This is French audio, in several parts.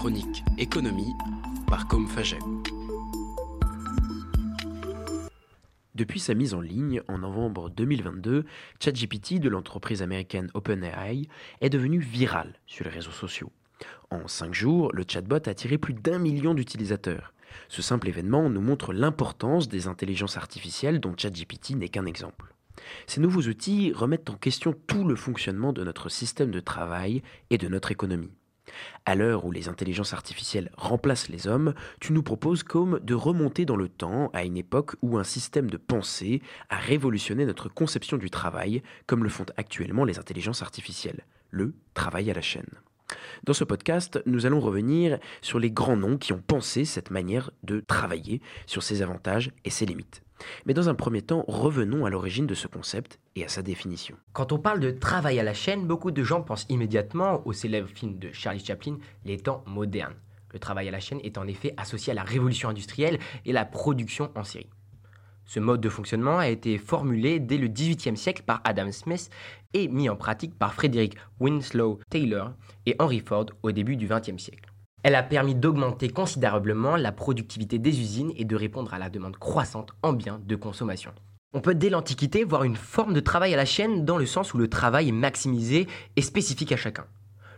chronique Économie par Com Faget. Depuis sa mise en ligne en novembre 2022, ChatGPT de l'entreprise américaine OpenAI est devenu viral sur les réseaux sociaux. En 5 jours, le chatbot a attiré plus d'un million d'utilisateurs. Ce simple événement nous montre l'importance des intelligences artificielles dont ChatGPT n'est qu'un exemple. Ces nouveaux outils remettent en question tout le fonctionnement de notre système de travail et de notre économie. À l'heure où les intelligences artificielles remplacent les hommes, tu nous proposes comme de remonter dans le temps à une époque où un système de pensée a révolutionné notre conception du travail, comme le font actuellement les intelligences artificielles, le travail à la chaîne. Dans ce podcast, nous allons revenir sur les grands noms qui ont pensé cette manière de travailler, sur ses avantages et ses limites. Mais dans un premier temps, revenons à l'origine de ce concept et à sa définition. Quand on parle de travail à la chaîne, beaucoup de gens pensent immédiatement au célèbre film de Charlie Chaplin, Les temps modernes. Le travail à la chaîne est en effet associé à la révolution industrielle et la production en série. Ce mode de fonctionnement a été formulé dès le XVIIIe siècle par Adam Smith et mis en pratique par Frederick Winslow Taylor et Henry Ford au début du XXe siècle. Elle a permis d'augmenter considérablement la productivité des usines et de répondre à la demande croissante en biens de consommation. On peut dès l'Antiquité voir une forme de travail à la chaîne dans le sens où le travail est maximisé et spécifique à chacun.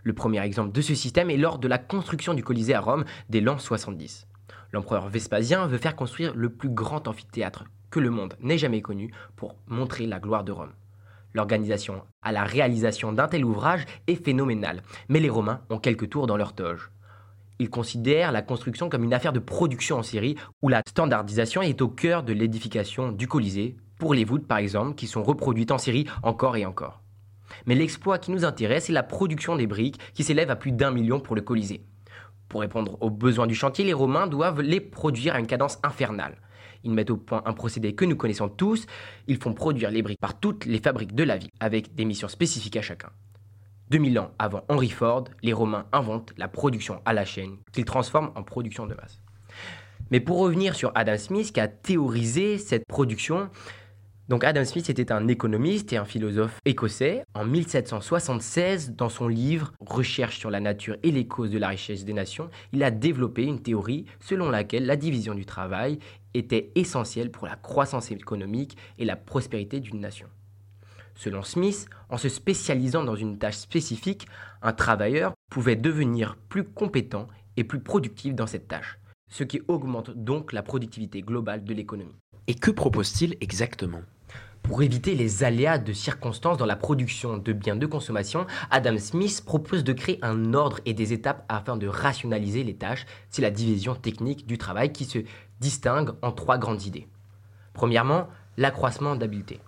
Le premier exemple de ce système est lors de la construction du Colisée à Rome dès l'an 70. L'empereur Vespasien veut faire construire le plus grand amphithéâtre que le monde n'ait jamais connu pour montrer la gloire de Rome. L'organisation à la réalisation d'un tel ouvrage est phénoménale, mais les Romains ont quelques tours dans leur toge. Il considère la construction comme une affaire de production en série où la standardisation est au cœur de l'édification du Colisée, pour les voûtes par exemple, qui sont reproduites en série encore et encore. Mais l'exploit qui nous intéresse est la production des briques qui s'élève à plus d'un million pour le Colisée. Pour répondre aux besoins du chantier, les Romains doivent les produire à une cadence infernale. Ils mettent au point un procédé que nous connaissons tous, ils font produire les briques par toutes les fabriques de la ville, avec des missions spécifiques à chacun. 2000 ans avant Henry Ford, les Romains inventent la production à la chaîne, qu'ils transforment en production de masse. Mais pour revenir sur Adam Smith qui a théorisé cette production, donc Adam Smith était un économiste et un philosophe écossais. En 1776, dans son livre Recherche sur la nature et les causes de la richesse des nations, il a développé une théorie selon laquelle la division du travail était essentielle pour la croissance économique et la prospérité d'une nation. Selon Smith, en se spécialisant dans une tâche spécifique, un travailleur pouvait devenir plus compétent et plus productif dans cette tâche, ce qui augmente donc la productivité globale de l'économie. Et que propose-t-il exactement? Pour éviter les aléas de circonstances dans la production de biens de consommation, Adam Smith propose de créer un ordre et des étapes afin de rationaliser les tâches. C'est la division technique du travail qui se distingue en trois grandes idées. Premièrement, l'accroissement d'habileté.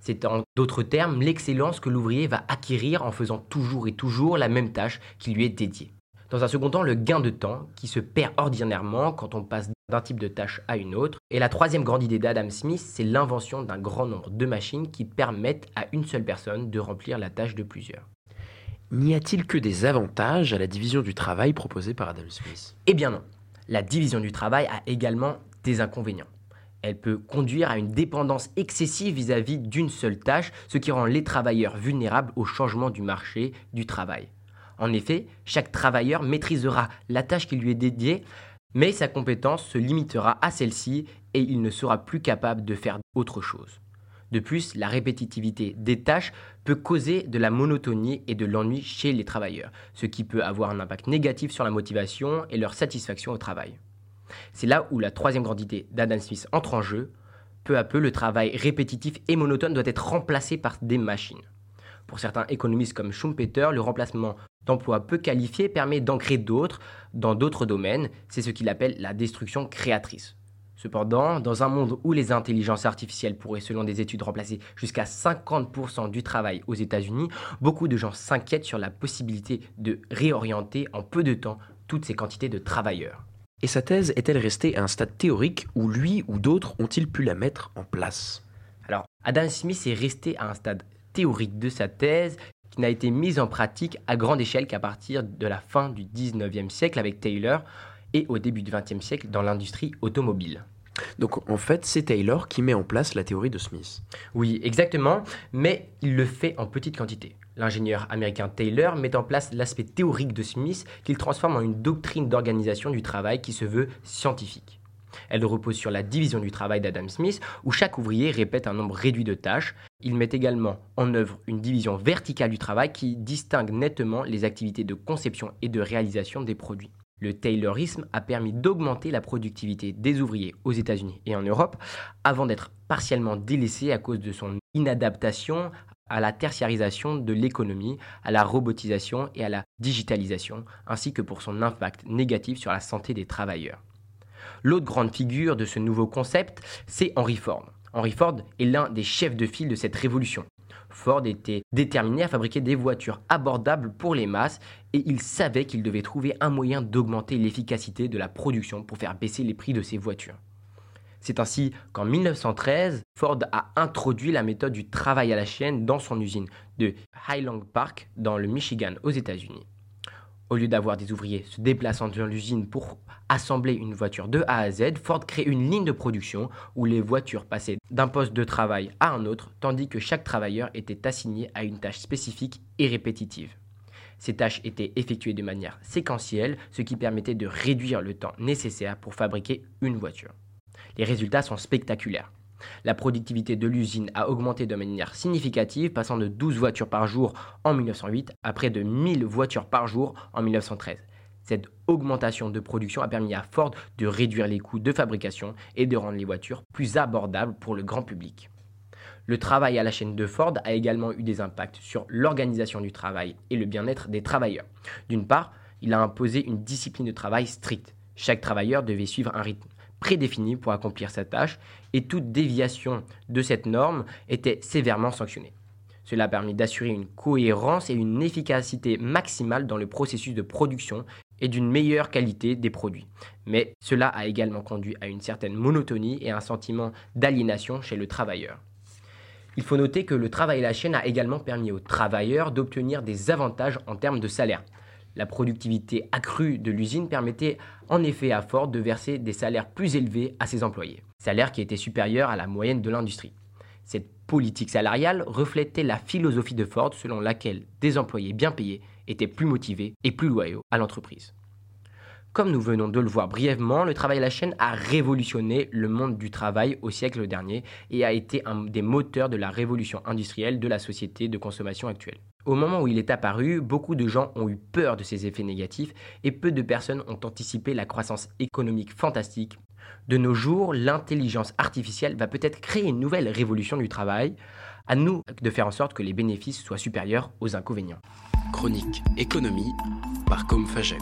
C'est en d'autres termes l'excellence que l'ouvrier va acquérir en faisant toujours et toujours la même tâche qui lui est dédiée. Dans un second temps, le gain de temps qui se perd ordinairement quand on passe d'un type de tâche à une autre. Et la troisième grande idée d'Adam Smith, c'est l'invention d'un grand nombre de machines qui permettent à une seule personne de remplir la tâche de plusieurs. N'y a-t-il que des avantages à la division du travail proposée par Adam Smith? Eh bien non. La division du travail a également des inconvénients. Elle peut conduire à une dépendance excessive vis-à-vis d'une seule tâche, ce qui rend les travailleurs vulnérables au changement du marché du travail. En effet, chaque travailleur maîtrisera la tâche qui lui est dédiée, mais sa compétence se limitera à celle-ci et il ne sera plus capable de faire autre chose. De plus, la répétitivité des tâches peut causer de la monotonie et de l'ennui chez les travailleurs, ce qui peut avoir un impact négatif sur la motivation et leur satisfaction au travail. C'est là où la troisième grande idée d'Adam Smith entre en jeu. Peu à peu, le travail répétitif et monotone doit être remplacé par des machines. Pour certains économistes comme Schumpeter, le remplacement d'emplois peu qualifiés permet d'ancrer d'autres dans d'autres domaines. C'est ce qu'il appelle la destruction créatrice. Cependant, dans un monde où les intelligences artificielles pourraient, selon des études, remplacer jusqu'à 50% du travail aux États-Unis, beaucoup de gens s'inquiètent sur la possibilité de réorienter en peu de temps toutes ces quantités de travailleurs. Et sa thèse est-elle restée à un stade théorique où lui ou d'autres ont-ils pu la mettre en place? Alors, Adam Smith est resté à un stade théorique de sa thèse qui n'a été mise en pratique à grande échelle qu'à partir de la fin du 19e siècle avec Taylor et au début du 20e siècle dans l'industrie automobile. Donc en fait, c'est Taylor qui met en place la théorie de Smith. Oui, exactement, mais il le fait en petite quantité. L'ingénieur américain Taylor met en place l'aspect théorique de Smith qu'il transforme en une doctrine d'organisation du travail qui se veut scientifique. Elle repose sur la division du travail d'Adam Smith, où chaque ouvrier répète un nombre réduit de tâches. Il met également en œuvre une division verticale du travail qui distingue nettement les activités de conception et de réalisation des produits. Le Taylorisme a permis d'augmenter la productivité des ouvriers aux États-Unis et en Europe, avant d'être partiellement délaissé à cause de son inadaptation à la tertiarisation de l'économie, à la robotisation et à la digitalisation, ainsi que pour son impact négatif sur la santé des travailleurs. L'autre grande figure de ce nouveau concept, c'est Henry Ford. Henry Ford est l'un des chefs de file de cette révolution. Ford était déterminé à fabriquer des voitures abordables pour les masses et il savait qu'il devait trouver un moyen d'augmenter l'efficacité de la production pour faire baisser les prix de ses voitures. C'est ainsi qu'en 1913, Ford a introduit la méthode du travail à la chaîne dans son usine de Highland Park dans le Michigan aux États-Unis. Au lieu d'avoir des ouvriers se déplaçant dans l'usine pour assembler une voiture de A à Z, Ford crée une ligne de production où les voitures passaient d'un poste de travail à un autre, tandis que chaque travailleur était assigné à une tâche spécifique et répétitive. Ces tâches étaient effectuées de manière séquentielle, ce qui permettait de réduire le temps nécessaire pour fabriquer une voiture. Les résultats sont spectaculaires. La productivité de l'usine a augmenté de manière significative, passant de 12 voitures par jour en 1908 à près de 1000 voitures par jour en 1913. Cette augmentation de production a permis à Ford de réduire les coûts de fabrication et de rendre les voitures plus abordables pour le grand public. Le travail à la chaîne de Ford a également eu des impacts sur l'organisation du travail et le bien-être des travailleurs. D'une part, il a imposé une discipline de travail stricte. Chaque travailleur devait suivre un rythme prédéfinie pour accomplir sa tâche et toute déviation de cette norme était sévèrement sanctionnée. Cela a permis d'assurer une cohérence et une efficacité maximale dans le processus de production et d'une meilleure qualité des produits. Mais cela a également conduit à une certaine monotonie et un sentiment d'aliénation chez le travailleur. Il faut noter que le travail à la chaîne a également permis aux travailleurs d'obtenir des avantages en termes de salaire. La productivité accrue de l'usine permettait en effet à Ford de verser des salaires plus élevés à ses employés, salaires qui étaient supérieurs à la moyenne de l'industrie. Cette politique salariale reflétait la philosophie de Ford selon laquelle des employés bien payés étaient plus motivés et plus loyaux à l'entreprise. Comme nous venons de le voir brièvement, le travail à la chaîne a révolutionné le monde du travail au siècle dernier et a été un des moteurs de la révolution industrielle de la société de consommation actuelle. Au moment où il est apparu, beaucoup de gens ont eu peur de ses effets négatifs et peu de personnes ont anticipé la croissance économique fantastique. De nos jours, l'intelligence artificielle va peut-être créer une nouvelle révolution du travail. À nous de faire en sorte que les bénéfices soient supérieurs aux inconvénients. Chronique économie par Comfaget.